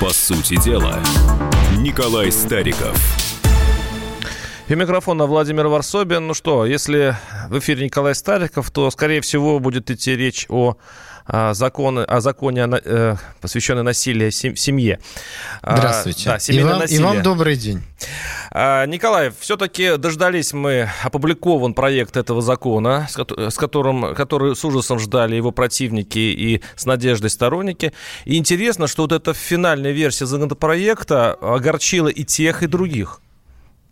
По сути дела, Николай Стариков. И микрофона Владимир Варсобин. Ну что, если в эфире Николай Стариков, то, скорее всего, будет идти речь о а, законы, о законе, э, посвященном насилию в семье. А, Здравствуйте. Да, и, вам, и вам добрый день. А, Николай, все-таки дождались мы, опубликован проект этого закона, с которым, который с ужасом ждали его противники и с надеждой сторонники. И интересно, что вот эта финальная версия законопроекта огорчила и тех, и других.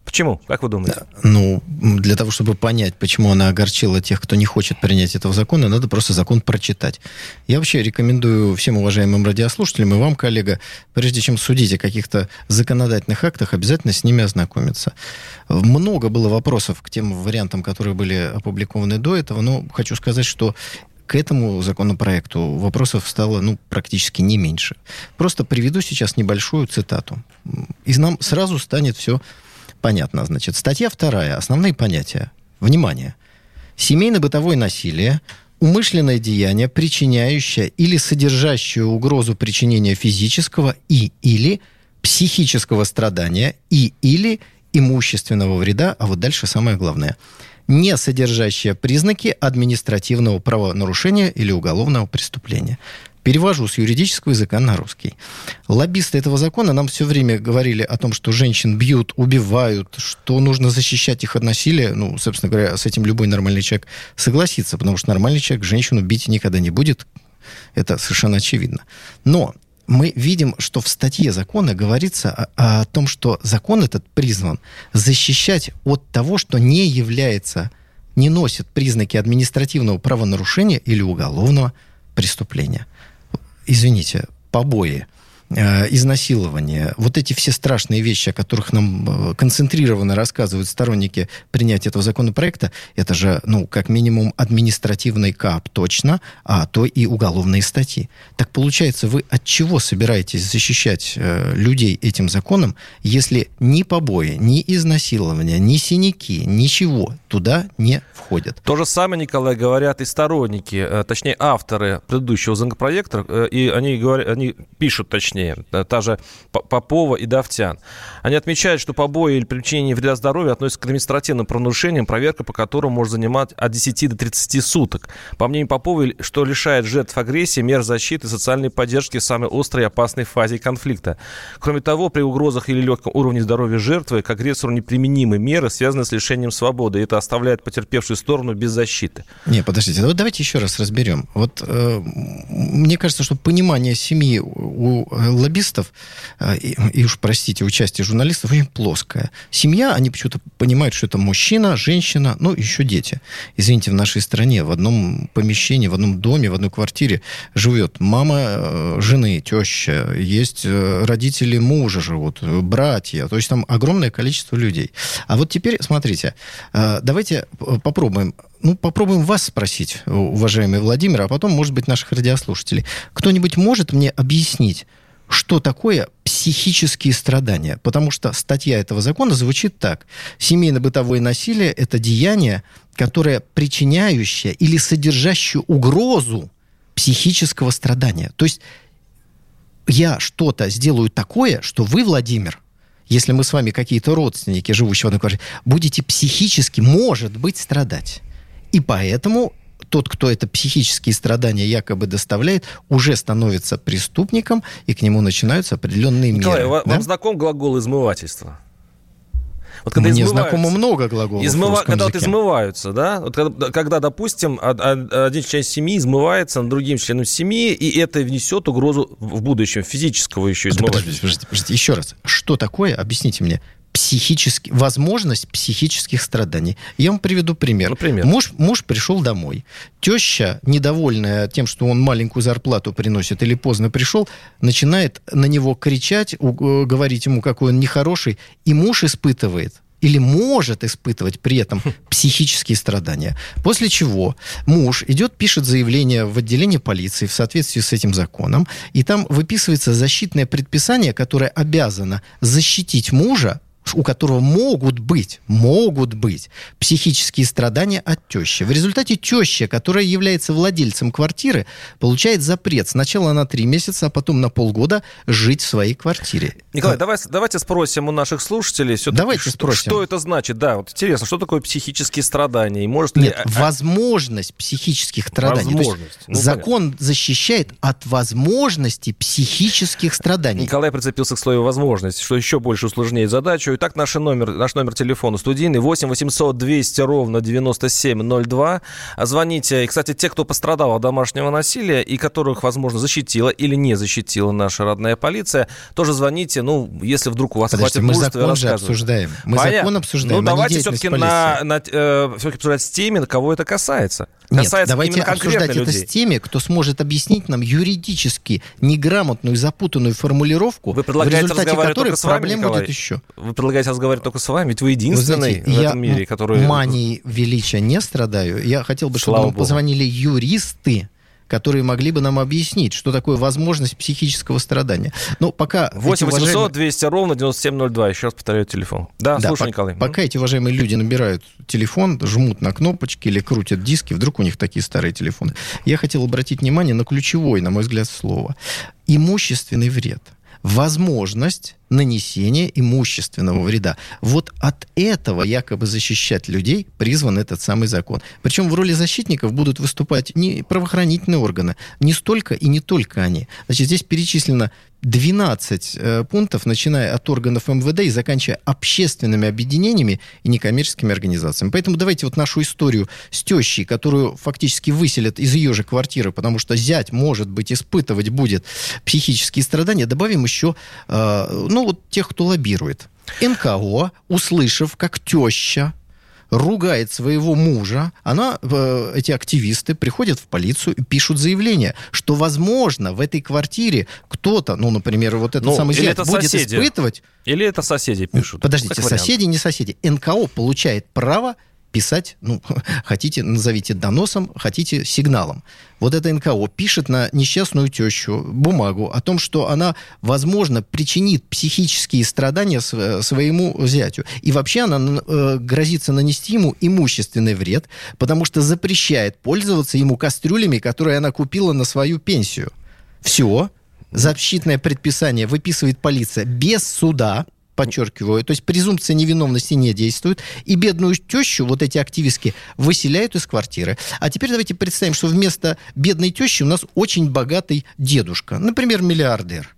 Почему? Как вы думаете? Ну, для того, чтобы понять, почему она огорчила тех, кто не хочет принять этого закона, надо просто закон прочитать. Я вообще рекомендую всем уважаемым радиослушателям и вам, коллега, прежде чем судить о каких-то законодательных актах, обязательно с ними ознакомиться. Много было вопросов к тем вариантам, которые были опубликованы до этого, но хочу сказать, что к этому законопроекту вопросов стало ну, практически не меньше. Просто приведу сейчас небольшую цитату. И нам сразу станет все Понятно, значит. Статья вторая. Основные понятия. Внимание. Семейно-бытовое насилие умышленное деяние, причиняющее или содержащее угрозу причинения физического и или психического страдания и или имущественного вреда, а вот дальше самое главное, не содержащее признаки административного правонарушения или уголовного преступления. Перевожу с юридического языка на русский. Лоббисты этого закона нам все время говорили о том, что женщин бьют, убивают, что нужно защищать их от насилия. Ну, собственно говоря, с этим любой нормальный человек согласится, потому что нормальный человек женщину бить никогда не будет. Это совершенно очевидно. Но мы видим, что в статье закона говорится о, о том, что закон этот призван защищать от того, что не является, не носит признаки административного правонарушения или уголовного преступления извините, побои, изнасилование, вот эти все страшные вещи, о которых нам э, концентрированно рассказывают сторонники принятия этого законопроекта, это же, ну, как минимум, административный КАП точно, а то и уголовные статьи. Так получается, вы от чего собираетесь защищать э, людей этим законом, если ни побои, ни изнасилования, ни синяки, ничего туда не входят? То же самое, Николай, говорят и сторонники, э, точнее, авторы предыдущего законопроекта, э, и они, говорят, они пишут, точнее, точнее, э, та же Попова и Давтян. Они отмечают, что побои или причинение вреда здоровью относятся к административным правонарушениям, проверка по которым может занимать от 10 до 30 суток. По мнению Попова, что лишает жертв агрессии, мер защиты и социальной поддержки в самой острой и опасной фазе конфликта. Кроме того, при угрозах или легком уровне здоровья жертвы к агрессору неприменимы меры, связанные с лишением свободы. Это оставляет потерпевшую сторону без защиты. Не, подождите, вот давайте еще раз разберем. Вот э, мне кажется, что понимание семьи у э, лоббистов, э, и, и уж простите, участие журналистов очень плоское. Семья, они почему-то понимают, что это мужчина, женщина, ну, еще дети. Извините, в нашей стране в одном помещении, в одном доме, в одной квартире живет мама э, жены, теща, есть э, родители мужа живут, братья, то есть там огромное количество людей. А вот теперь, смотрите, давайте попробуем ну, попробуем вас спросить, уважаемый Владимир, а потом, может быть, наших радиослушателей. Кто-нибудь может мне объяснить, что такое психические страдания. Потому что статья этого закона звучит так. Семейно-бытовое насилие – это деяние, которое причиняющее или содержащее угрозу психического страдания. То есть я что-то сделаю такое, что вы, Владимир, если мы с вами какие-то родственники, живущие в одной квартире, будете психически, может быть, страдать. И поэтому тот, кто это психические страдания якобы доставляет, уже становится преступником, и к нему начинаются определенные Николай, меры. Вам да? знаком глагол измывательства? Вот когда Мне знакомо много глаголов Измыва... Когда вот измываются, да? Вот когда, когда, допустим, один член семьи измывается над другим членом семьи, и это внесет угрозу в будущем физического еще измывания. Подождите, подождите, подождите, еще раз. Что такое? Объясните мне психически, возможность психических страданий. Я вам приведу пример. Например? Муж, муж пришел домой. Теща, недовольная тем, что он маленькую зарплату приносит или поздно пришел, начинает на него кричать, у, говорить ему, какой он нехороший, и муж испытывает или может испытывать при этом психические страдания. После чего муж идет, пишет заявление в отделение полиции в соответствии с этим законом, и там выписывается защитное предписание, которое обязано защитить мужа у которого могут быть, могут быть психические страдания от тещи. В результате теща, которая является владельцем квартиры, получает запрет сначала на три месяца, а потом на полгода жить в своей квартире. Николай, давай, давайте спросим у наших слушателей все-таки, Давайте что, спросим. что это значит. Да, вот интересно, что такое психические страдания? И может ли... Нет, возможность психических страданий. Возможность. Ну, закон защищает от возможности психических страданий. Николай прицепился к слову «возможность», что еще больше усложняет задачу. Итак, наш номер, наш номер телефона студийный 8 800 200 ровно 9702. Звоните. И, кстати, те, кто пострадал от домашнего насилия и которых, возможно, защитила или не защитила наша родная полиция, тоже звоните. Ну, если вдруг у вас Подождите, хватит мы мужества, закон же обсуждаем. Мы Понятно. закон обсуждаем, Ну, а давайте все-таки на, на, э, все-таки обсуждать с теми, кого это касается. Нет, Касается давайте обсуждать людей. это с теми, кто сможет объяснить нам юридически неграмотную, запутанную формулировку, Вы в результате которой вами, проблем Николай? будет еще. Вы предлагаете разговаривать только с вами, ведь вы единственный Вы знаете, в я этом мире, который... манией величия не страдаю. Я хотел бы, чтобы Слава нам Богу. позвонили юристы, которые могли бы нам объяснить, что такое возможность психического страдания. Но пока... эти 8 800 уважаемые- 200 ровно 9702. Еще раз повторяю телефон. Да, Да, слушай, пок- Николай. Пока эти уважаемые люди набирают телефон, жмут на кнопочки или крутят диски, вдруг у них такие старые телефоны. Я хотел обратить внимание на ключевое, на мой взгляд, слово. Имущественный вред. Возможность нанесения имущественного вреда. Вот от этого якобы защищать людей призван этот самый закон. Причем в роли защитников будут выступать не правоохранительные органы, не столько и не только они. Значит, здесь перечислено 12 э, пунктов, начиная от органов МВД и заканчивая общественными объединениями и некоммерческими организациями. Поэтому давайте вот нашу историю с тещей, которую фактически выселят из ее же квартиры, потому что зять, может быть, испытывать будет психические страдания, добавим еще, э, ну, вот тех, кто лоббирует. НКО, услышав, как теща ругает своего мужа, она, э, эти активисты приходят в полицию и пишут заявление, что, возможно, в этой квартире кто-то, ну, например, вот этот Ну, самый зять это будет соседи. испытывать... Или это соседи пишут? Подождите, соседи, не соседи. НКО получает право писать, ну, хотите, назовите доносом, хотите сигналом. Вот это НКО пишет на несчастную тещу бумагу о том, что она, возможно, причинит психические страдания св- своему зятю. И вообще она э, грозится нанести ему имущественный вред, потому что запрещает пользоваться ему кастрюлями, которые она купила на свою пенсию. Все. Защитное предписание выписывает полиция без суда, подчеркиваю, то есть презумпция невиновности не действует, и бедную тещу вот эти активистки выселяют из квартиры. А теперь давайте представим, что вместо бедной тещи у нас очень богатый дедушка, например, миллиардер.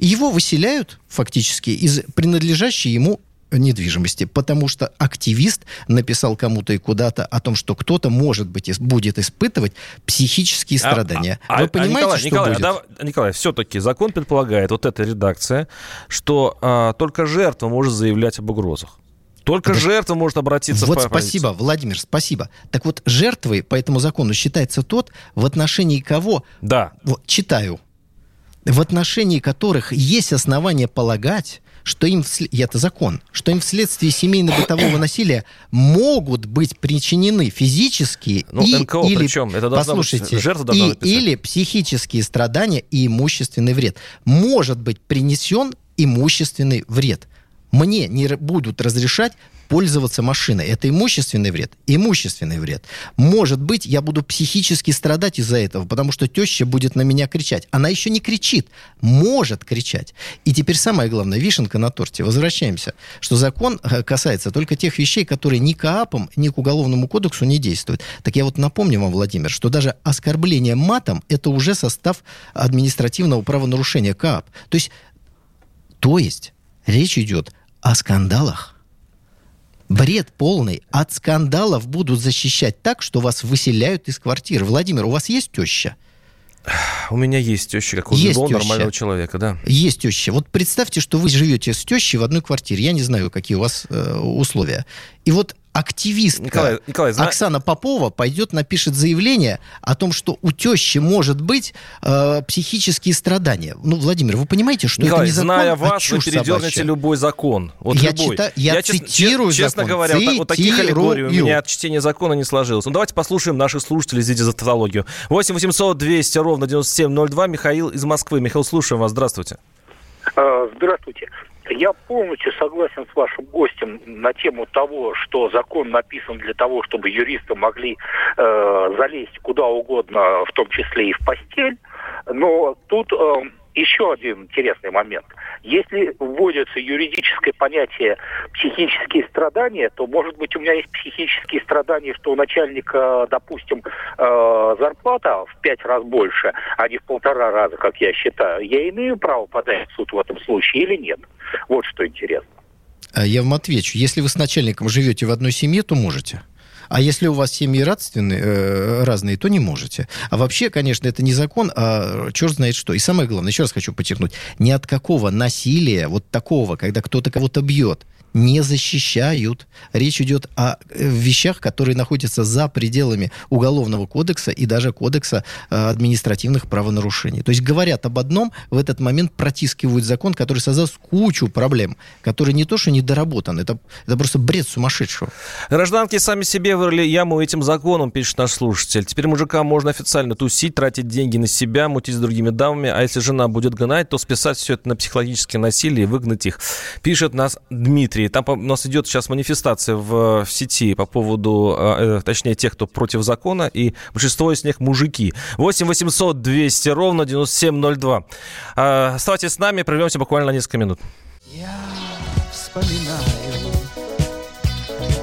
Его выселяют фактически из принадлежащей ему недвижимости, потому что активист написал кому-то и куда-то о том, что кто-то, может быть, будет испытывать психические А- страдания. а- Вы а, понимаете, Николай, что Николай, будет? а дав- Николай, все-таки закон предполагает, вот эта редакция, что а, только жертва может заявлять об угрозах. Только Подожди. жертва может обратиться Вот в спасибо, Владимир, спасибо. Так вот, жертвой по этому закону считается тот, в отношении кого, Да. вот, читаю, в отношении которых есть основания полагать, что им, всле- и это закон, что им вследствие семейно-бытового насилия могут быть причинены физические Ну, и, НКО или, причем, это быть- послушайте, жертва должна и- написать. или психические страдания и имущественный вред. Может быть принесен имущественный вред. Мне не будут разрешать пользоваться машиной. Это имущественный вред. Имущественный вред. Может быть, я буду психически страдать из-за этого, потому что теща будет на меня кричать. Она еще не кричит, может кричать. И теперь самое главное, вишенка на торте. Возвращаемся, что закон э, касается только тех вещей, которые ни к ни к Уголовному кодексу не действуют. Так я вот напомню вам, Владимир, что даже оскорбление матом – это уже состав административного правонарушения КААП. То есть, то есть речь идет о скандалах. Бред полный. От скандалов будут защищать так, что вас выселяют из квартиры. Владимир, у вас есть теща? У меня есть теща, как у Есть любого теща. нормального человека, да. Есть теща. Вот представьте, что вы живете с тещей в одной квартире. Я не знаю, какие у вас э, условия. И вот активистка Николай, Николай, зна- Оксана Попова пойдет, напишет заявление о том, что у тещи может быть э, психические страдания. Ну, Владимир, вы понимаете, что Николай, это не закон, зная а вас, вы чушь передернете собачья? любой закон. Вот Я любой. чита- я честно- цитирую че- Честно закон. говоря, вот, так- вот таких аллегорий у Цитирую. меня от чтения закона не сложилось. Ну, давайте послушаем наших слушателей, извините за тавтологию. 8 800 200 ровно 9702. Михаил из Москвы. Михаил, слушаем вас. Здравствуйте. Э, здравствуйте. Я полностью согласен с вашим гостем на тему того, что закон написан для того, чтобы юристы могли э, залезть куда угодно, в том числе и в постель. Но тут э, еще один интересный момент. Если вводится юридическое понятие психические страдания, то, может быть, у меня есть психические страдания, что у начальника, допустим, э, зарплата в пять раз больше, а не в полтора раза, как я считаю. Я имею право подать в суд в этом случае или нет? Вот что интересно. А я вам отвечу. Если вы с начальником живете в одной семье, то можете. А если у вас семьи родственные, э, разные, то не можете. А вообще, конечно, это не закон, а черт знает что. И самое главное, еще раз хочу подчеркнуть, ни от какого насилия, вот такого, когда кто-то кого-то бьет, не защищают. Речь идет о э, вещах, которые находятся за пределами Уголовного кодекса и даже Кодекса э, административных правонарушений. То есть говорят об одном, в этот момент протискивают закон, который создаст кучу проблем, которые не то, что недоработан, это, это просто бред сумасшедшего. Гражданки сами себе вырыли яму этим законом, пишет наш слушатель. Теперь мужикам можно официально тусить, тратить деньги на себя, мутить с другими дамами, а если жена будет гнать, то списать все это на психологическое насилие и выгнать их. Пишет нас Дмитрий. Там у нас идет сейчас манифестация в, в сети по поводу, э, точнее, тех, кто против закона, и большинство из них мужики. 8 800 200 ровно 9702. Э, оставайтесь с нами, прервемся буквально несколько минут. Я вспоминаю,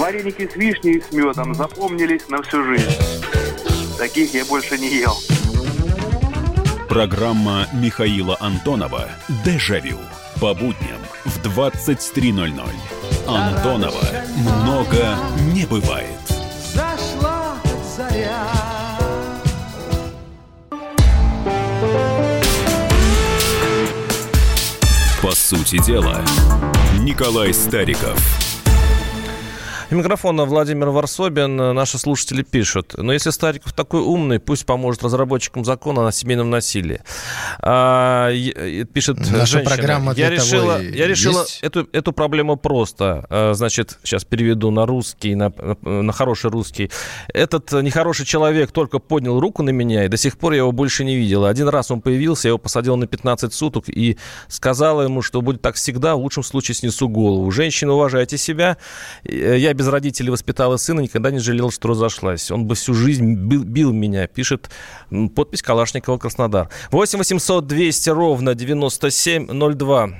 Вареники с вишней и с медом запомнились на всю жизнь. Таких я больше не ел. Программа Михаила Антонова «Дежавю» по будням в 23.00. Антонова много не бывает. Зашла заря. По сути дела, Николай Стариков – у микрофона Владимир Варсобин. Наши слушатели пишут. Но если Стариков такой умный, пусть поможет разработчикам закона о семейном насилии. А, пишет Наша женщина. программа я решила, того я решила есть. эту, эту проблему просто. А, значит, сейчас переведу на русский, на, на хороший русский. Этот нехороший человек только поднял руку на меня, и до сих пор я его больше не видела. Один раз он появился, я его посадил на 15 суток и сказала ему, что будет так всегда, в лучшем случае снесу голову. Женщины, уважайте себя. Я без родителей воспитала сына, никогда не жалел, что разошлась. Он бы всю жизнь бил, бил меня, пишет подпись Калашникова Краснодар. 8 800 200 ровно 9702.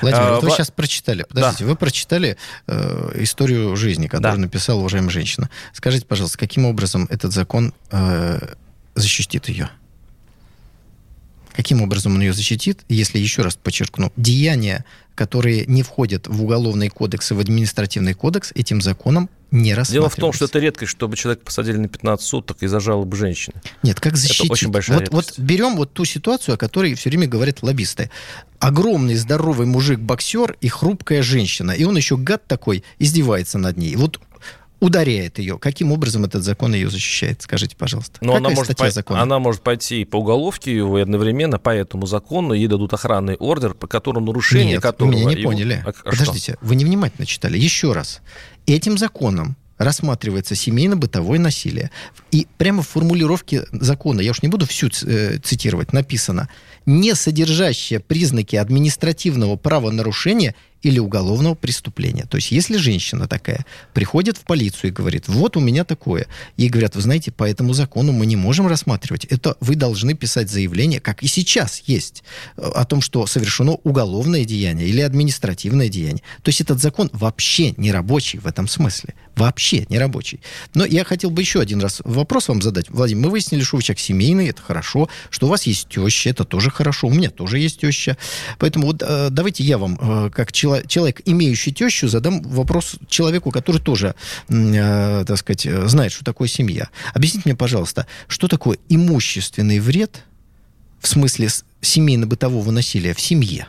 Владимир, А, вот вы сейчас прочитали, подождите, вы прочитали э, историю жизни, которую Да. написала уважаемая женщина. Скажите, пожалуйста, каким образом этот закон э, защитит ее? Каким образом он ее защитит, если, еще раз подчеркну, деяния, которые не входят в уголовный кодекс и в административный кодекс, этим законом не? Дело в том, что это редкость, чтобы человека посадили на 15 суток из-за жалобы женщины. Нет, как защитить? очень большая вот, вот берем вот ту ситуацию, о которой все время говорят лоббисты. Огромный здоровый мужик-боксер и хрупкая женщина. И он еще гад такой издевается над ней. Вот ударяет ее. Каким образом этот закон ее защищает? Скажите, пожалуйста. Но Какая она может, пой- закона? она может пойти по уголовке его и одновременно по этому закону ей дадут охранный ордер, по которому нарушение Нет, которого... меня не его- поняли. А- а что? Подождите, вы невнимательно читали. Еще раз. Этим законом рассматривается семейно-бытовое насилие. И прямо в формулировке закона, я уж не буду всю э, цитировать, написано, не содержащее признаки административного правонарушения или уголовного преступления. То есть, если женщина такая приходит в полицию и говорит, вот у меня такое, ей говорят, вы знаете, по этому закону мы не можем рассматривать, это вы должны писать заявление, как и сейчас есть, э, о том, что совершено уголовное деяние или административное деяние. То есть, этот закон вообще не рабочий в этом смысле. Вообще не рабочий. Но я хотел бы еще один раз вопрос вам задать. Владимир, мы выяснили, что вы человек семейный, это хорошо, что у вас есть теща, это тоже хорошо, у меня тоже есть теща. Поэтому вот э, давайте я вам, э, как чело- человек, имеющий тещу, задам вопрос человеку, который тоже, э, так сказать, э, знает, что такое семья. Объясните мне, пожалуйста, что такое имущественный вред в смысле семейно-бытового насилия в семье?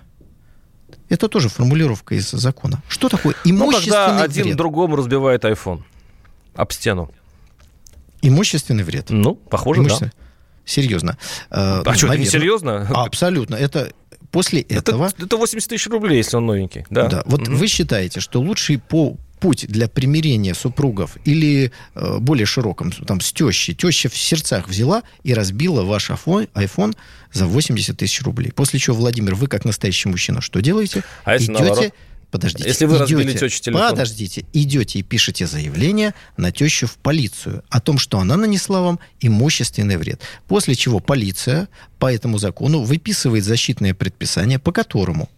Это тоже формулировка из закона. Что такое Ну, имущественный когда один вред? другому разбивает iPhone об стену. Имущественный вред. Ну, похоже, да. Серьезно. Э, А ну, что, не наверное. серьезно? Абсолютно. Это после этого... Это, это 80 тысяч рублей, если он новенький. Да. Да. Вот Мгм. вы считаете, что лучший по путь для примирения супругов или э, более широком, там, с тещей, теща в сердцах взяла и разбила ваш iPhone, за 80 тысяч рублей. После чего, Владимир, вы как настоящий мужчина, что делаете? А если Идете, наоборот? подождите, Если вы разбили идете- тёще телефон? Подождите, идете и пишете заявление на тещу в полицию о том, что она нанесла вам имущественный вред. После чего полиция по этому закону выписывает защитное предписание, по которому,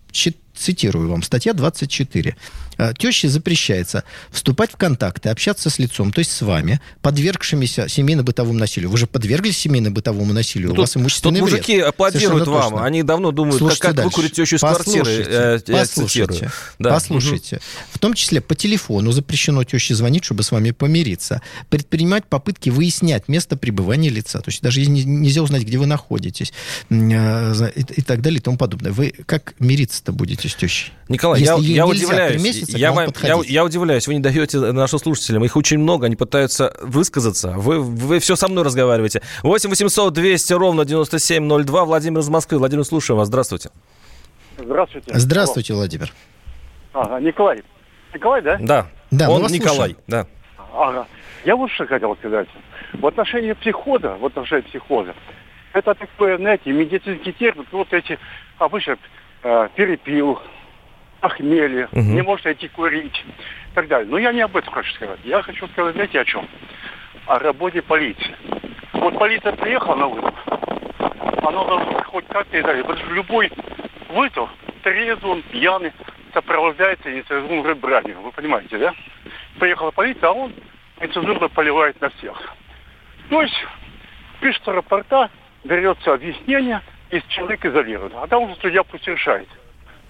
цитирую вам, статья 24, э, теще запрещается вступать в контакты, общаться с лицом, то есть с вами, подвергшимися семейно-бытовому насилию. Вы же подверглись семейно-бытовому насилию, Ну, у вас имущественный тут вред. мужики аплодируют Совершенно вам. точно. Они давно думают, как, Слушайте как дальше. выкурить тещу из квартиры. Послушайте, э, я послушайте. Да. послушайте. В том числе по телефону запрещено теще звонить, чтобы с вами помириться. Предпринимать попытки выяснять место пребывания лица. То есть даже не- нельзя узнать, где вы находитесь. э, И, и так далее и тому подобное. Вы как мириться-то будете с тещей? Николай, Если я, ей я удивляюсь. месяца я, вам я, я удивляюсь. Вы не даете нашим слушателям. Их очень много. Они пытаются высказаться. Вы, вы все со мной разговариваете. 8 800 200 ровно 9702. Владимир из Москвы. Владимир, слушаю вас. Здравствуйте. Здравствуйте. Здравствуйте, Владимир. Ага, Николай. Николай, да? Да. Да, Он Николай. слушаем. Да. Ага. Я вот что хотел сказать. В отношении психоза, в отношении психоза, это такое, знаете, медицинский термин, вот эти обычно э, перепил, похмелье, Мгм. не может идти курить и так далее. Но я не об этом хочу сказать. Я хочу сказать, знаете, о чем? О работе полиции. Вот полиция приехала на вызов, она должна хоть как-то и далее. Потому что любой вызов, трезвый, он пьяный, сопровождается нецензурной бранью. Вы понимаете, да? Приехала полиция, а он нецензурно поливает на всех. То есть пишется рапорта, берется объяснение, и человек изолирует. А там уже судья пусть решает.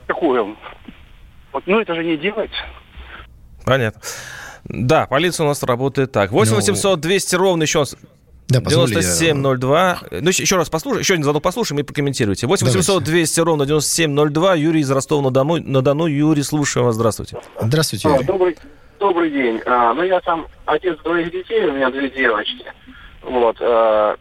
Какой он. Вот, ну это же не делается. Понятно. Да, полиция у нас работает так. 8 Ну, 800 200 ровно еще раз. Да, позволь я- 9702. Ну, еще- раз послушаем, еще один звонок послушаем и прокомментируйте. 8 800 Давайте. 200 ровно 9702. Юрий из Ростова-на-Дону. На Дону. Юрий, слушаем вас. Здравствуйте. Здравствуйте, А, Юрий. добрый, добрый день. А, ну, я сам отец двоих детей, у меня две девочки. Вот. а,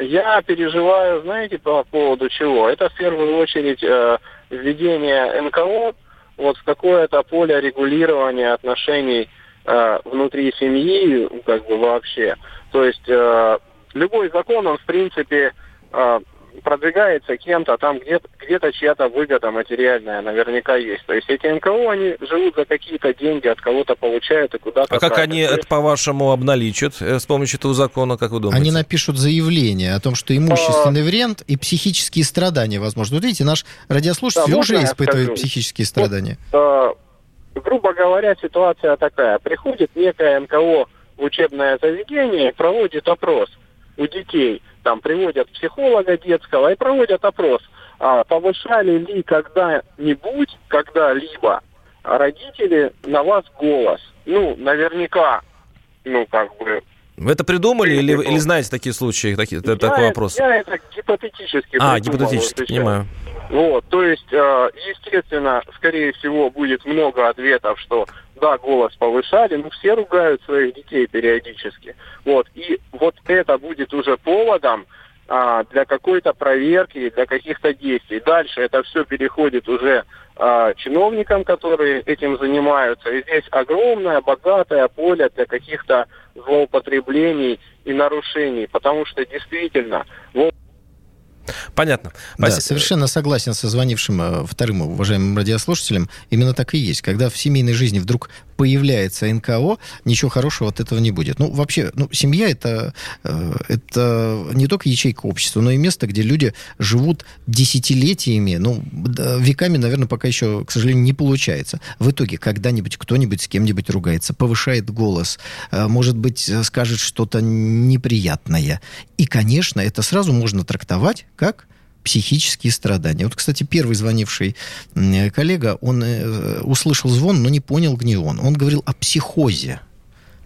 я переживаю, знаете, по поводу чего? Это в первую очередь э, введение НКО вот в какое-то поле регулирования отношений э, внутри семьи, ну, как бы вообще. То есть э, любой закон, он в принципе э, продвигается кем-то, там где-то, где-то чья-то выгода материальная наверняка есть. То есть эти НКО, они живут за какие-то деньги, от кого-то получают и куда-то А как тратят. они это, по-вашему, обналичат э, с помощью этого закона, как вы думаете? Они напишут заявление о том, что имущественный вред и психические страдания, возможно. Вот видите, наш радиослушатель Да, уже испытывает скажу? психические страдания. э, грубо говоря, ситуация такая. Приходит некое НКО в учебное заведение, проводит опрос у детей. Там приводят психолога детского и проводят опрос. А повышали ли когда-нибудь, когда-либо родители на вас голос? Ну, наверняка, ну, как бы... Вы это придумали или, или знаете такие случаи, такие, я, такой вопрос? Я это гипотетически А, гипотетически, всё. понимаю. Вот, то есть, э, естественно, скорее всего, будет много ответов, что да, голос повышали, но все ругают своих детей периодически. Вот, и вот это будет уже поводом а, для какой-то проверки, для каких-то действий. Дальше это все переходит уже а, чиновникам, которые этим занимаются. И здесь огромное, богатое поле для каких-то злоупотреблений и нарушений, потому что действительно Понятно. Да, Спасибо. совершенно согласен со звонившим э, вторым уважаемым радиослушателем. Именно так и есть. Когда в семейной жизни вдруг появляется НКО, ничего хорошего от этого не будет. Ну, вообще, ну, семья это, э, это не только ячейка общества, но и место, где люди живут десятилетиями, ну, веками, наверное, пока еще, к сожалению, не получается. В итоге когда-нибудь кто-нибудь с кем-нибудь ругается, повышает голос, э, может быть, э, скажет что-то неприятное. И, конечно, это сразу можно трактовать как психические страдания. Вот, кстати, первый звонивший коллега, он э, услышал звон, но не понял, где он. Он говорил о психозе.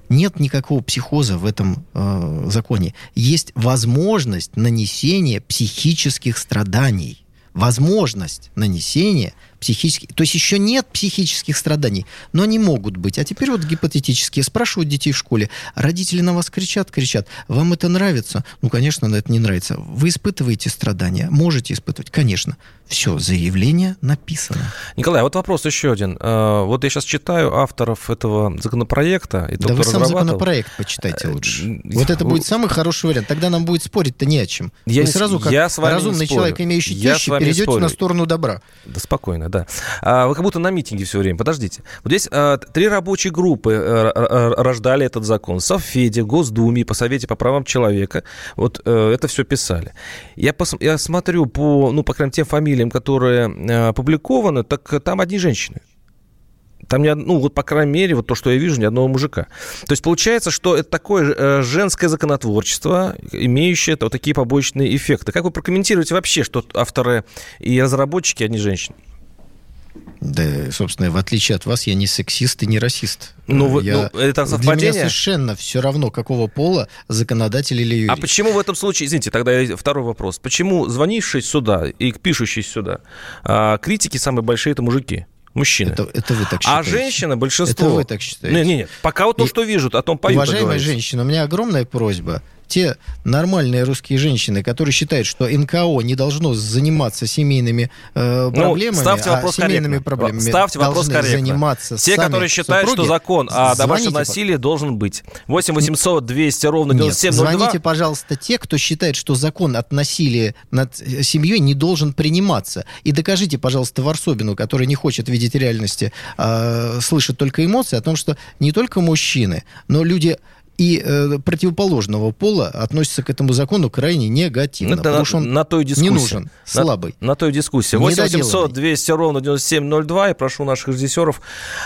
Нет никакого психоза в этом э, законе. Есть возможность нанесения психических страданий. Возможность нанесения психические... То есть еще нет психических страданий, но они могут быть. А теперь вот гипотетические. Спрашивают детей в школе. Родители на вас кричат, кричат. Вам это нравится? Ну, конечно, на это не нравится. Вы испытываете страдания? Можете испытывать? Конечно. Все, заявление написано. Николай, а вот вопрос еще один. Э, Вот я сейчас читаю авторов этого законопроекта. И Да вы сам законопроект почитайте лучше. Э, Вот это будет самый хороший вариант. Тогда нам будет спорить-то не о чем. Я Вы сразу, как я с вами разумный человек, имеющий тещи, перейдете на сторону добра. Да спокойно, да. А, вы как будто на митинге все время. Подождите. Вот здесь а, три рабочие группы э, рождали этот закон. Совфеде, Госдуме, по Совете по правам человека. Вот э, это все писали. Я, пос- я смотрю по, ну, по крайней мере, тем фамилиям, которые э, опубликованы, так там одни женщины. Там, од- ну, вот, по крайней мере, вот то, что я вижу, ни одного мужика. То есть получается, что это такое женское законотворчество, имеющее вот такие побочные эффекты. Как вы прокомментируете вообще, что авторы и разработчики, одни женщины? Да, собственно, в отличие от вас, я не сексист и не расист. Ну, Я- ну, это Для меня совпадение? совершенно все равно, какого пола законодатель или юрист. А почему в этом случае, извините, тогда второй вопрос. Почему звонивший сюда и пишущий сюда, а, критики самые большие это мужики? Мужчины. Это, это вы так а считаете. женщины большинство. Это вы так считаете. Не, не, не. Пока вот то, И- что вижу, о том поют. Уважаемая женщина, у меня огромная просьба. Те нормальные русские женщины, которые считают, что НКО не должно заниматься семейными э, проблемами, Ну, ставьте вопрос а семейными корректно. проблемами Ставьте вопрос корректно. заниматься Те, которые считают, супруги, что закон о домашнем насилии должен быть. 8 800 200 ровно Нет, 9702. звоните, пожалуйста, те, кто считает, что закон от насилия над э, семьей не должен приниматься. И докажите, пожалуйста, Варсобину, который не хочет видеть реальности, а слышит только эмоции, о том, что не только мужчины, но люди и э, противоположного пола относятся к этому закону крайне негативно. Это потому на, что он на той дискуссии. не нужен, На- слабый. На, той дискуссии. 8 800 200 ровно 9702. Я прошу наших режиссеров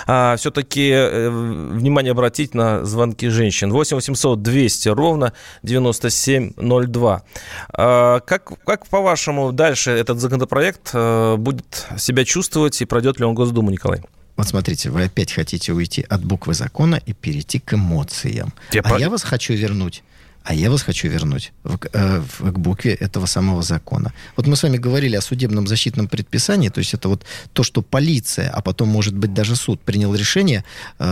а, все-таки э, внимание обратить на звонки женщин. 8 800 200 ровно 9702. А, как, как по-вашему, дальше этот законопроект э, будет себя чувствовать и пройдет ли он Госдуму, Николай? Вот смотрите, вы опять хотите уйти от буквы закона и перейти к эмоциям. Я а про- я вас хочу вернуть. А я вас хочу вернуть в, к- э, в- к букве этого самого закона. Вот мы с вами говорили о судебном защитном предписании, то есть это вот то, что полиция, а потом, может быть, даже суд принял решение э,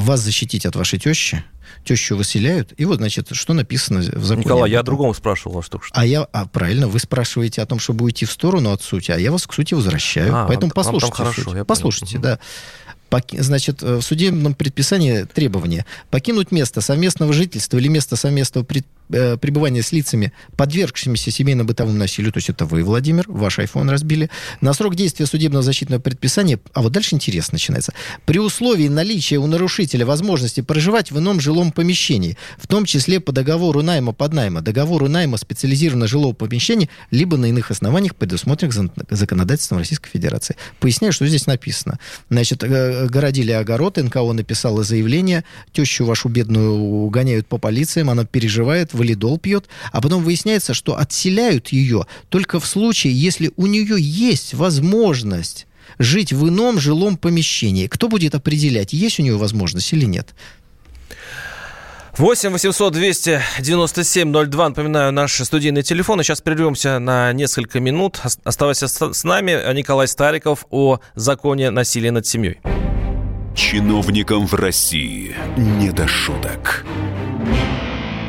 вас защитить от вашей тещи. Тещу выселяют, и вот, значит, что написано в законе. Николай, я о другом спрашивал вас только что. А я, а правильно, вы спрашиваете о том, чтобы уйти в сторону от сути, а я вас к сути возвращаю. А, Поэтому вам- вам послушайте. хорошо, я понял. послушайте, да. Значит, в судебном предписании требование покинуть место совместного жительства или место совместного пред- э, пребывания с лицами, подвергшимися семейно-бытовому насилию, то есть это вы, Владимир, ваш iPhone разбили, на срок действия судебного защитного предписания, а вот дальше интерес начинается, при условии наличия у нарушителя возможности проживать в ином жилом помещении, в том числе по договору найма под найма, договору найма специализированного жилого помещения, либо на иных основаниях, предусмотренных законодательством Российской Федерации. Поясняю, что здесь написано. Значит, э, городили огород, НКО написала заявление, тещу вашу бедную гоняют по полициям, она переживает, валидол пьет, а потом выясняется, что отселяют ее только в случае, если у нее есть возможность жить в ином жилом помещении. Кто будет определять, есть у нее возможность или нет? 8 800 297 02. Напоминаю, наши студийные телефоны. Сейчас прервемся на несколько минут. Ос- Оставайся с с нами. Николай Стариков о законе насилия над семьей. Чиновникам в России не до шуток.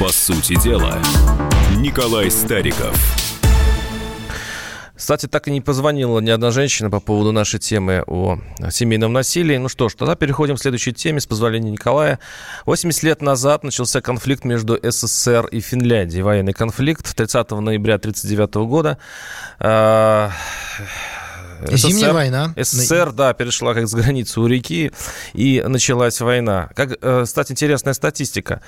По сути дела, Николай Стариков. Кстати, так и не позвонила ни одна женщина по поводу нашей темы о семейном насилии. Ну что ж, тогда переходим к следующей теме, с позволения Николая. 80 лет назад начался конфликт между СССР и Финляндией. Военный конфликт 30 ноября 1939 года. А, Зимняя война. СССР, да, перешла как с границы у реки, и началась война. Как, э, кстати, интересная статистика.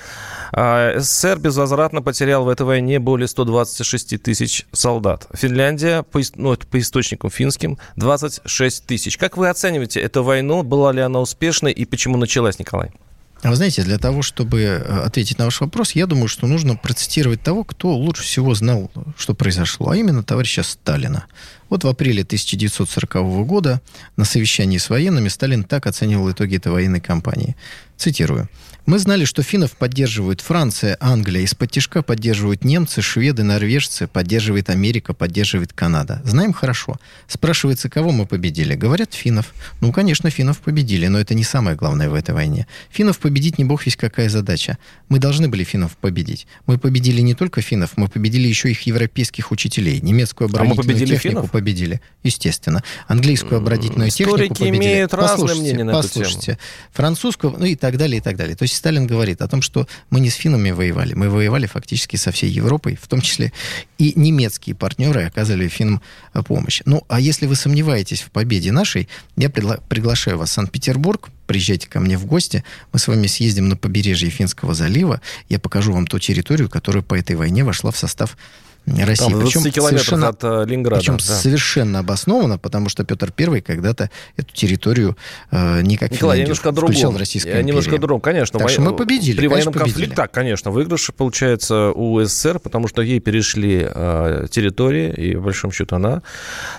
А, СССР безвозвратно потерял в этой войне более 126 тысяч солдат. Финляндия, по, ну, по источникам финским, 26 тысяч. Как вы оцениваете эту войну? Была ли она успешной и почему началась, Николай? А вы знаете, для того, чтобы э, ответить на ваш вопрос, я думаю, что нужно процитировать того, кто лучше всего знал, что произошло, а именно товарища Сталина. Вот в апреле 1940 года на совещании с военными Сталин так оценивал итоги этой военной кампании. Цитирую. Мы знали, что финнов поддерживают Франция, Англия, из-под тяжка поддерживают немцы, шведы, норвежцы, поддерживает Америка, поддерживает Канада. Знаем хорошо. Спрашивается, кого мы победили? Говорят, финнов. Ну, конечно, финнов победили, но это не самое главное в этой войне. Финнов победить не бог весь какая задача. Мы должны были финнов победить. Мы победили не только финнов, мы победили еще их европейских учителей. Немецкую оборонительную а мы победили технику финнов? Победили, естественно. Английскую оборонительную Историки технику победили. имеют разные послушайте, мнения на эту послушайте. тему. Французскую, ну и так далее, и так далее. То есть Сталин говорит о том, что мы не с финнами воевали, мы воевали фактически со всей Европой, в том числе и немецкие партнеры оказывали финнам э, помощь. Ну, а если вы сомневаетесь в победе нашей, я пригла- приглашаю вас в Санкт-Петербург, приезжайте ко мне в гости, мы с вами съездим на побережье Финского залива, я покажу вам ту территорию, которая по этой войне вошла в состав России. Там, в 20 километрах от э, Ленинграда. Причем да. совершенно обоснованно, потому что Петр Первый когда-то эту территорию э, не как Николай, Финляндию немножко другом. в Российскую Я немножко другом, конечно. Так во- что мы победили, При конечно, военном победили. конфликте, так, конечно, выигрыш получается у СССР, потому что ей перешли э, территории, и, в большом счету, она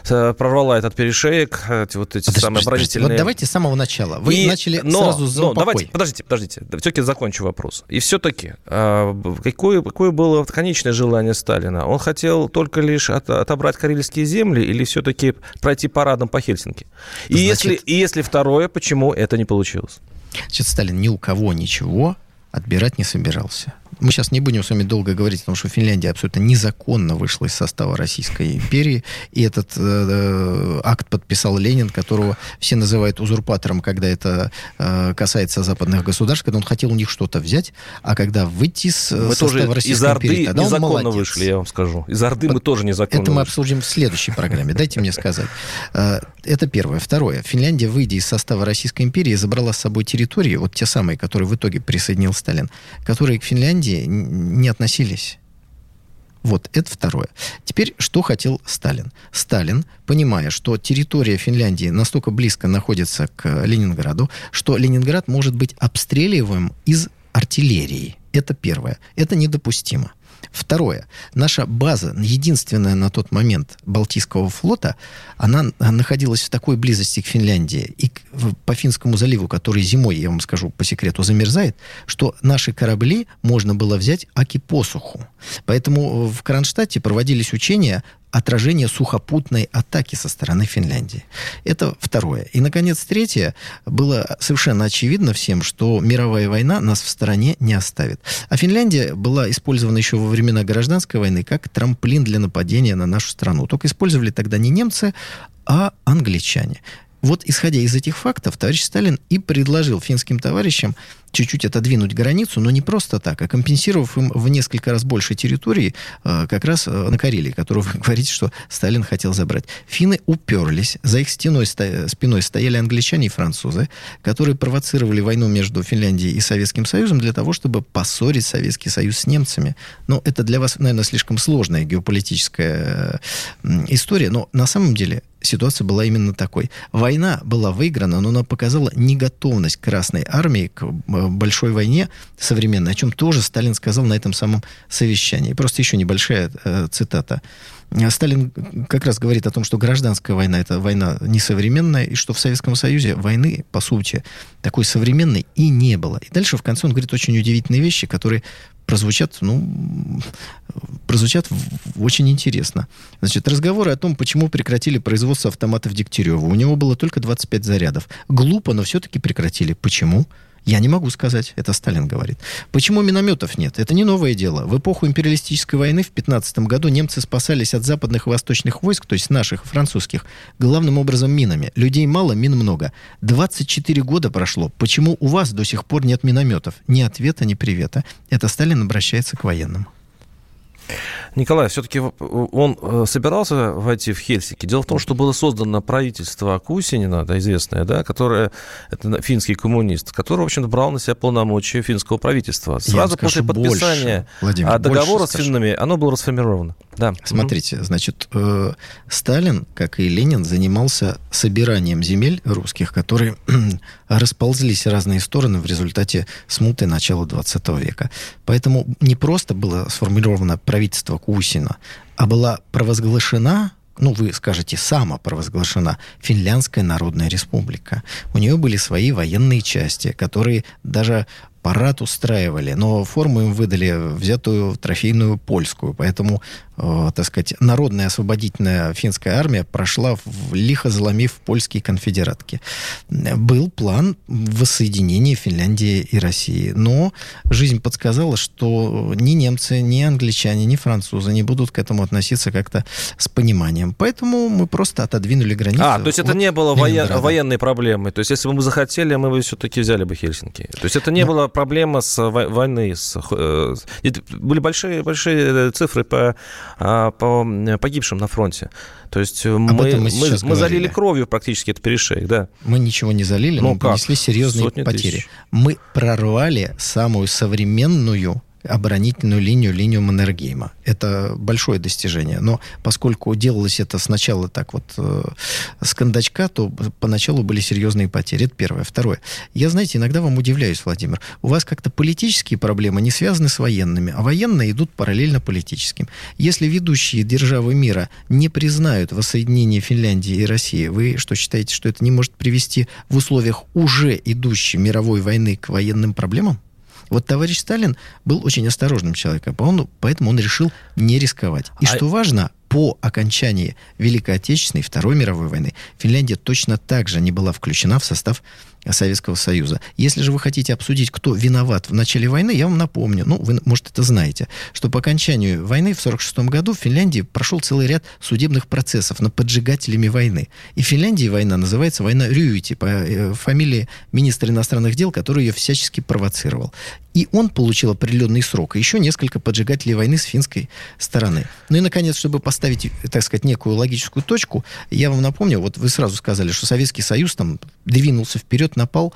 э, прорвала этот перешеек, эти вот эти Подождите, самые оборонительные... Вот давайте с самого начала. Вы И- начали но, сразу за но давайте, подождите, подождите, все-таки закончу вопрос. И все-таки, а, какое, какое было конечное желание Сталина? Он хотел только лишь от- отобрать карельские земли или все-таки пройти парадом по Хельсинки? И, Значит- если, и если второе, почему это не получилось? Значит, Сталин ни у кого ничего отбирать не собирался. Мы сейчас не будем с вами долго говорить, потому что Финляндия абсолютно незаконно вышла из состава Российской империи, и этот э, акт подписал Ленин, которого все называют узурпатором, когда это э, касается западных государств, когда он хотел у них что-то взять, а когда выйти из э, Мы состава тоже Российской из Орды империи, тогда он незаконно молодец. вышли, я вам скажу. Из Орды мы тоже незаконно Это мы вышли. обсудим в следующей программе. Дайте мне сказать. Э, Это первое. Второе. Финляндия, выйдя из состава Российской империи, забрала с собой территории, вот те самые, которые в итоге присоединил Сталин, которые к Финляндии н- не относились. Вот, это второе. Теперь, что хотел Сталин? Сталин, понимая, что территория Финляндии настолько близко находится к Ленинграду, что Ленинград может быть обстреливаем из артиллерии. Это первое. Это недопустимо. Второе. Наша база, единственная на тот момент Балтийского флота, она находилась в такой близости к Финляндии и к- по Финскому заливу, который зимой, я вам скажу по секрету, замерзает, что наши корабли можно было взять аки посуху. Поэтому в Кронштадте проводились учения отражения сухопутной атаки со стороны Финляндии. Это второе. И, наконец, третье. Было совершенно очевидно всем, что мировая война нас в стороне не оставит. А Финляндия была использована еще во времена гражданской войны как трамплин для нападения на нашу страну. Только использовали тогда не немцы, а англичане. Вот исходя из этих фактов, товарищ Сталин и предложил финским товарищам чуть-чуть отодвинуть границу, но не просто так, а компенсировав им в несколько раз больше территории э, как раз э, на Карелии, которую вы говорите, что Сталин хотел забрать. Финны уперлись, за их стеной, спиной стояли англичане и французы, которые провоцировали войну между Финляндией и Советским Союзом для того, чтобы поссорить Советский Союз с немцами. Ну, это для вас, наверное, слишком сложная геополитическая э, история, но на самом деле ситуация была именно такой. Война была выиграна, но она показала неготовность Красной Армии к большой войне современной, о чем тоже Сталин сказал на этом самом совещании. Просто еще небольшая э, цитата. Э, Сталин как раз говорит о том, что гражданская война это война несовременная, и что в Советском Союзе войны, по сути, такой современной и не было. И дальше в конце он говорит очень удивительные вещи, которые прозвучат, ну, прозвучат очень интересно. Значит, разговоры о том, почему прекратили производство автоматов Дегтярева. У него было только 25 зарядов. Глупо, но все-таки прекратили. Почему? Я не могу сказать, это Сталин говорит. Почему минометов нет? Это не новое дело. В эпоху империалистической войны в 15 году немцы спасались от западных и восточных войск, то есть наших, французских, главным образом минами. Людей мало, мин много. 24 года прошло. Почему у вас до сих пор нет минометов? Ни ответа, ни привета. Это Сталин обращается к военным. Николай, все-таки он э, собирался войти в Хельсинки. Дело в том, что было создано правительство Кусинина, да, известное, да, которое, это финский коммунист, который, в общем-то, брал на себя полномочия финского правительства. Сразу скажу после подписания больше, а, договора больше с финнами оно было расформировано. Да. Смотрите, значит, э, Сталин, как и Ленин, занимался собиранием земель русских, которые расползлись в разные стороны в результате смуты начала 20 века. Поэтому не просто было сформулировано правительство Кусина, а была провозглашена ну, вы скажете, самопровозглашена Финляндская Народная Республика. У нее были свои военные части, которые даже парад устраивали, но форму им выдали взятую трофейную польскую. Поэтому, э, так сказать, народная освободительная финская армия прошла, в, лихо заломив польские конфедератки. Был план воссоединения Финляндии и России. Но жизнь подсказала, что ни немцы, ни англичане, ни французы не будут к этому относиться как-то с пониманием. Поэтому мы просто отодвинули границу. А, то есть это не было воен... военной проблемы. То есть если бы мы захотели, мы бы все-таки взяли бы Хельсинки. То есть это не но... было проблема с войны. С, э, были большие, большие цифры по, а, по погибшим на фронте. То есть Об мы, мы, мы, мы залили кровью практически этот перешейк, да. Мы ничего не залили, но, но понесли серьезные Сотни потери. Тысяч. Мы прорвали самую современную оборонительную линию, линию Маннергейма. Это большое достижение. Но поскольку делалось это сначала так вот э, с кондачка, то поначалу были серьезные потери. Это первое. Второе. Я, знаете, иногда вам удивляюсь, Владимир. У вас как-то политические проблемы не связаны с военными, а военные идут параллельно политическим. Если ведущие державы мира не признают воссоединение Финляндии и России, вы что, считаете, что это не может привести в условиях уже идущей мировой войны к военным проблемам? Вот товарищ Сталин был очень осторожным человеком, поэтому он решил не рисковать. И а... что важно, по окончании Великой Отечественной Второй мировой войны Финляндия точно так же не была включена в состав Советского Союза. Если же вы хотите обсудить, кто виноват в начале войны, я вам напомню, ну, вы, может, это знаете, что по окончанию войны в 1946 году в Финляндии прошел целый ряд судебных процессов над поджигателями войны. И в Финляндии война называется война Рюити по э, фамилии министра иностранных дел, который ее всячески провоцировал. И он получил определенный срок, еще несколько поджигателей войны с финской стороны. Ну и, наконец, чтобы поставить, так сказать, некую логическую точку, я вам напомню, вот вы сразу сказали, что Советский Союз там двинулся вперед напал,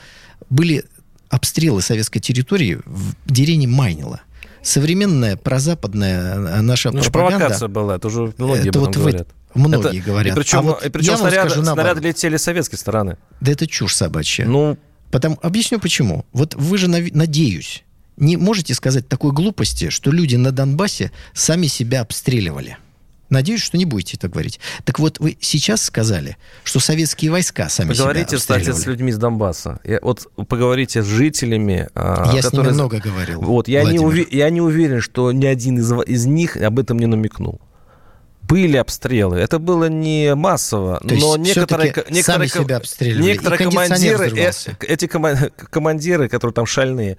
были обстрелы советской территории в деревне Майнила. Современная прозападная э, наша ну, пропаганда... провокация была, это уже многие это вот говорят. Многие это, говорят. И причем, а вот и причем снаряды, скажу, снаряды летели с советской стороны. Да это чушь собачья. Ну, Потому, объясню почему. Вот вы же, надеюсь, не можете сказать такой глупости, что люди на Донбассе сами себя обстреливали. Надеюсь, что не будете это говорить. Так вот, вы сейчас сказали, что советские войска сами Поговорите, кстати, с людьми с Донбасса. Я, вот поговорите с жителями. А, я которые... с ними много говорил. Вот, я не, уви... я не уверен, что ни один из, из них об этом не намекнул были обстрелы. Это было не массово, То но некоторые, некоторые, сами некоторые командиры, э, эти командиры, которые там шальные,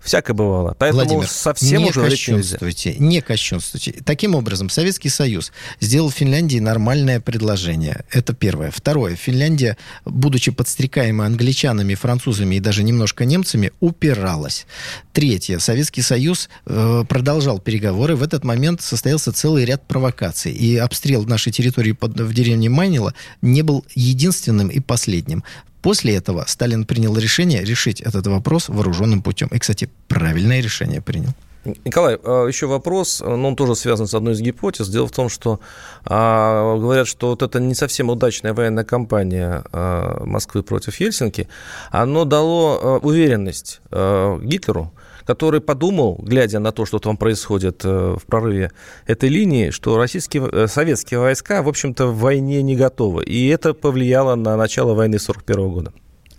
всякое бывало. Поэтому Владимир, совсем не уже кощунствуйте, не кощунствуйте. Таким образом, Советский Союз сделал Финляндии нормальное предложение. Это первое. Второе. Финляндия, будучи подстрекаемой англичанами, французами и даже немножко немцами, упиралась. Третье. Советский Союз э, продолжал переговоры. В этот момент состоялся целый ряд провокаций и обстрел нашей территории под, в деревне Майнила не был единственным и последним. После этого Сталин принял решение решить этот вопрос вооруженным путем. И, кстати, правильное решение принял. Николай, а, еще вопрос, но он тоже связан с одной из гипотез. Дело в том, что а, говорят, что вот это не совсем удачная военная кампания а, Москвы против Ельсинки, оно дало уверенность Гитлеру, который подумал, глядя на то, что там происходит э, в прорыве этой линии, что российские, э, советские войска, в общем-то, в войне не готовы. И это повлияло на начало войны 1941 года.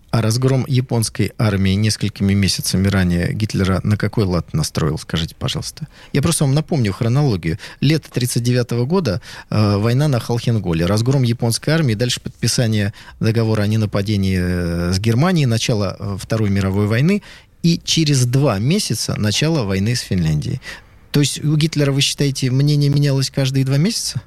А разгром японской армии несколькими месяцами ранее Гитлера на какой лад настроил, скажите, пожалуйста? Я просто вам напомню хронологию. Лето 1939 года э, война на Халхенголе, разгром японской армии, дальше подписание договора о ненападении э, с Германией, начало Второй мировой войны и через два месяца начало войны с Финляндией. То есть у Гитлера, вы считаете, мнение менялось каждые два месяца?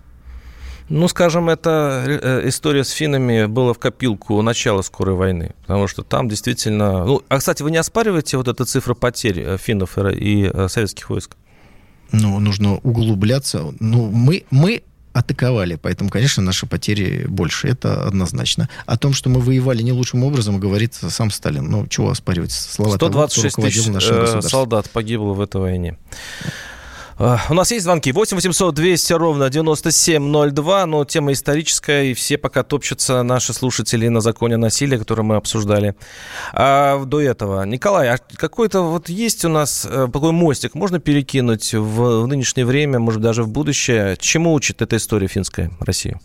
Ну, скажем, эта э, история с финнами была в копилку начала скорой войны, потому что там действительно... Ну, а, кстати, вы не оспариваете вот эту цифру потерь э, финнов и э, советских войск? Ну, нужно углубляться. Ну, мы, мы атаковали, поэтому, конечно, наши потери больше, это однозначно. О том, что мы воевали не лучшим образом, говорит сам Сталин. Ну, чего оспаривать слова 126 того, тысяч солдат погибло в этой войне. У нас есть звонки 8 800 200 ровно 9702, но тема историческая, и все пока топчутся наши слушатели на законе насилия, который мы обсуждали. А до этого, Николай, а какой-то вот есть у нас э, такой мостик, можно перекинуть в, в нынешнее время, может даже в будущее? Чему учит эта история финская Россию?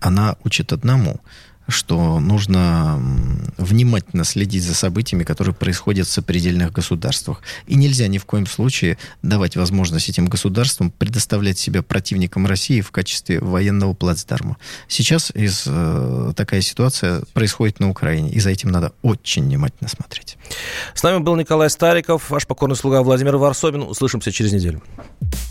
Она учит одному – что нужно внимательно следить за событиями, которые происходят в сопредельных государствах. И нельзя ни в коем случае давать возможность этим государствам предоставлять себя противникам России в качестве военного плацдарма. Сейчас из, э, такая ситуация происходит на Украине, и за этим надо очень внимательно смотреть. С нами был Николай Стариков, ваш покорный слуга Владимир Варсобин. Услышимся через неделю.